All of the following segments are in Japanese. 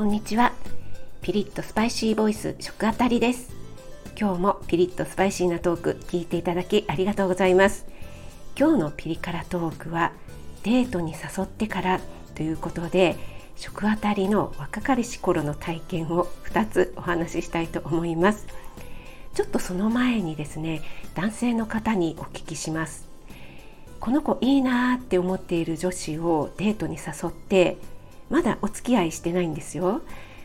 こんにちは。ピリッとスパイシーボイス食あたりです。今日もピリッとスパイシーなトーク聞いていただきありがとうございます。今日のピリ辛トークはデートに誘ってからということで食あたりの若かりし頃の体験を2つお話ししたいと思います。ちょっとその前にですね男性の方にお聞きします。この子いいなって思っている女子をデートに誘ってまだお付き合いしてないんですよ。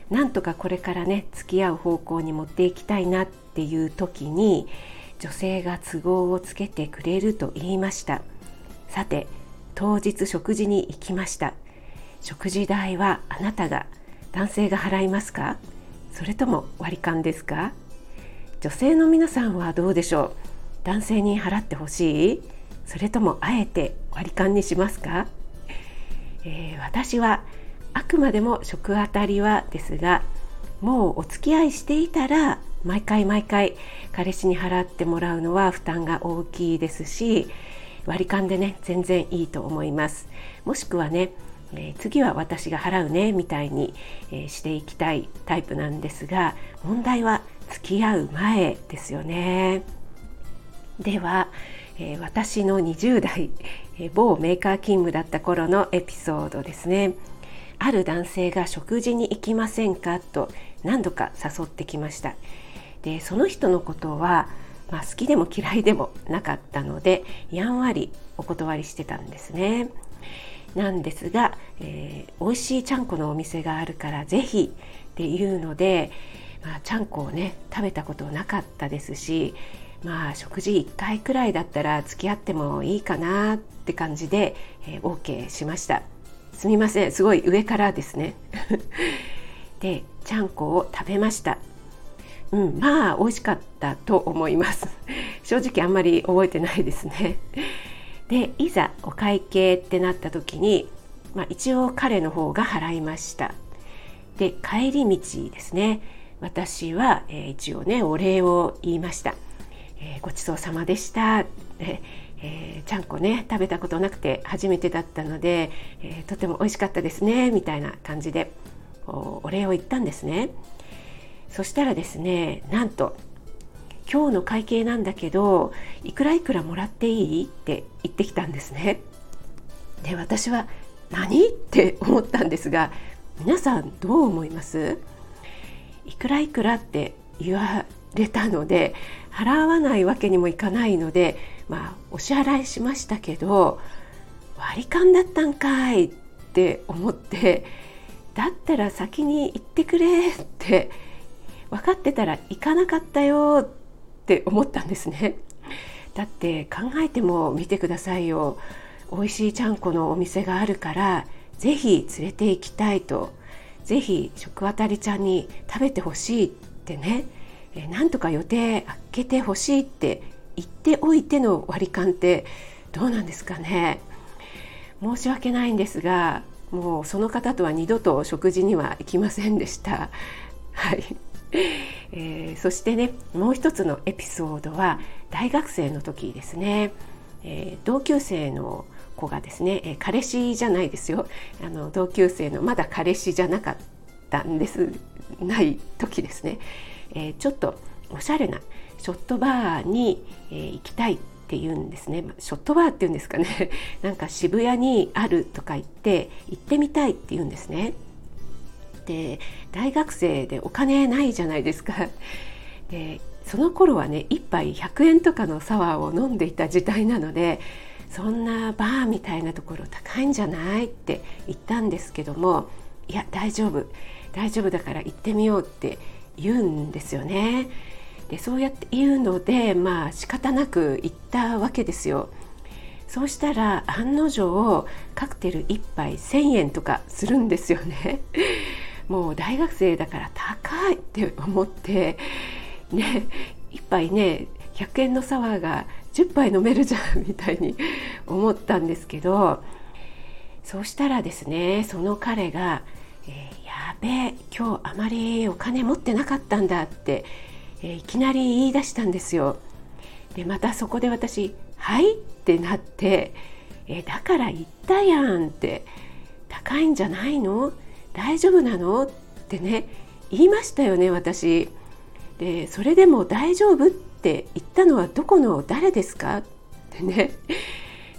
なんとかこれからね付き合う方向に持っていきたいなっていう時に女性が都合をつけてくれると言いました。さて当日食事に行きました。食事代はあなたが男性が払いますか？それとも割り勘ですか？女性の皆さんはどうでしょう？男性に払ってほしい？それともあえて割り勘にしますか、えー、私はあくまでも食あたりはですがもうお付き合いしていたら毎回毎回彼氏に払ってもらうのは負担が大きいですし割り勘でね全然いいと思います。もしくはね、えー、次は私が払うねみたいに、えー、していきたいタイプなんですが問題は付き合う前ですよね。では、えー、私の20代、え、某メーカー勤務だった頃のエピソードですね。ある男性が食事に行きませんか？と何度か誘ってきました。でその人のことは、まあ、好きでも嫌いでもなかったのでやんわりお断りしてたんですね。なんですが、えー、美味しいちゃんこのお店があるからぜひっていうので、まあ、ちゃんこをね食べたことなかったですしまあ食事1回くらいだったら付き合ってもいいかなって感じで、えー、OK しました。すみません。すごい上からですね。でちゃんこを食べました。うんまあ美味しかったと思います。正直あんまり覚えてないですね。でいざお会計ってなった時に、まあ、一応彼の方が払いました。で帰り道ですね。私は、えー、一応ねお礼を言いました。えー、ごちそうさまでした、ええー、ちゃんこね食べたことなくて初めてだったので、えー、とても美味しかったですねみたいな感じでお礼を言ったんですね。そしたらですねなんと今日の会計なんだけどいくらいくらもらっていいって言ってきたんですね。で私は何？って思ったんですが皆さんどう思います？いくらいくらって言われたので払わないわけにもいかないのでまあお支払いしましたけど割り勘だったんかいって思ってだったら先に行ってくれって分かってたら行かなかったよって思ったんですね。だって考えても見てくださいよ。美味しいちゃんこのお店があるから是非連れて行きたいと。是非食あたりちゃんに食べてほしいってね。えなんとか予定開けてほしいって言っておいての割り勘ってどうなんですかね。申し訳ないんですがもうその方とは二度と食事には行きませんでした。はい。えー、そしてねもう一つのエピソードは大学生の時ですね、えー、同級生の子がですね、えー、彼氏じゃないですよ。あの同級生のまだ彼氏じゃなかったんですない時ですね。えー、ちょっとおしゃれなショットバーに、えー、行きたいって言うんですね。ショットバーっていうんですかね。なんか渋谷にあるとか言って行ってみたいって言うんですね。で大学生でお金ないじゃないですか。でその頃はね1杯100円とかのサワーを飲んでいた時代なのでそんなバーみたいなところ高いんじゃないって言ったんですけどもいや大丈夫。大丈夫だから行ってみようって言うんですよね。でそうやって言うのでまあ仕方なく言ったわけですよ。そうしたら案の定カクテル1杯1,000円とかするんですよね。もう大学生だから高いって思ってね1杯ね100円のサワーが10杯飲めるじゃんみたいに思ったんですけどそうしたらですねその彼が、えー、やべえ今日あまりお金持ってなかったんだって、えー、いきなり言い出したんですよ。でまたそこで私「はい?」ってなって「えー、だから言ったやん」って「高いんじゃないの？大丈夫なの?」っってね言いましたよね私。でそれでも大丈夫って言ったのはどこの誰ですか？ってね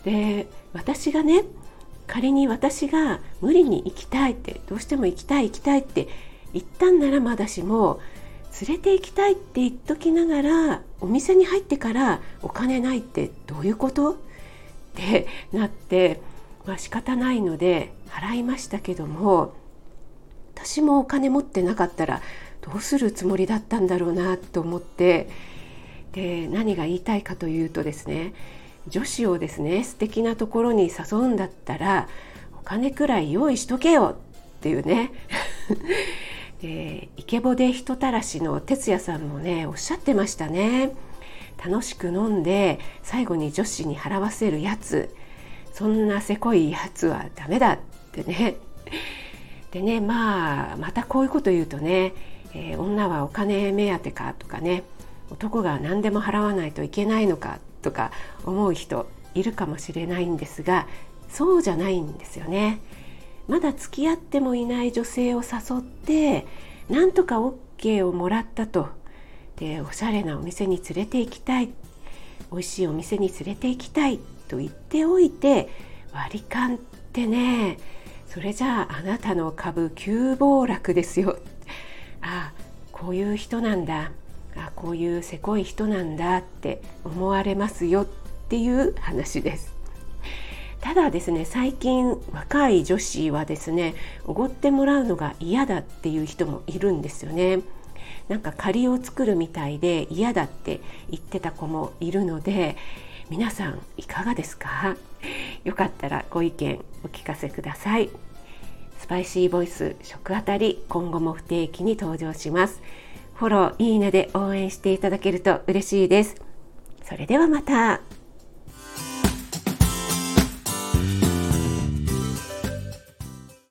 で私がね仮に私が無理に行きたいってどうしても行きたい行きたいって言ったんならまだしも連れて行きたいって言っときながらお店に入ってからお金ないってどういうこと？ってなって、まあ仕方ないので払いましたけども私もお金持ってなかったらどうするつもりだったんだろうなと思ってで何が言いたいかというとですね女子をですね素敵なところに誘うんだったらお金くらい用意しとけよっていうね。でイケボで人たらしの哲也さんもねおっしゃってましたね。楽しく飲んで最後に女子に払わせるやつ。そんなせこいやつはダメだってね。でねまあまたこういうこと言うとね、えー、女はお金目当てかとかね男が何でも払わないといけないのかとか思う人いるかもしれないんですがそうじゃないんですよね。まだ付き合ってもいない女性を誘ってなんとか OK をもらったと。でおしゃれなお店に連れて行きたい。美味しいお店に連れて行きたい。と言っておいて割り勘ってね。それじゃああなたの株急暴落ですよ。あこういう人なんだ。あこういうせこい人なんだって思われますよっていう話です。ただですね最近若い女子はですねおごってもらうのが嫌だっていう人もいるんですよね。なんか借りを作るみたいで嫌だって言ってた子もいるので皆さんいかがですか？よかったらご意見お聞かせください。スパイシーボイス食あたり今後も不定期に登場します。フォローいいねで応援していただけると嬉しいです。それではまた。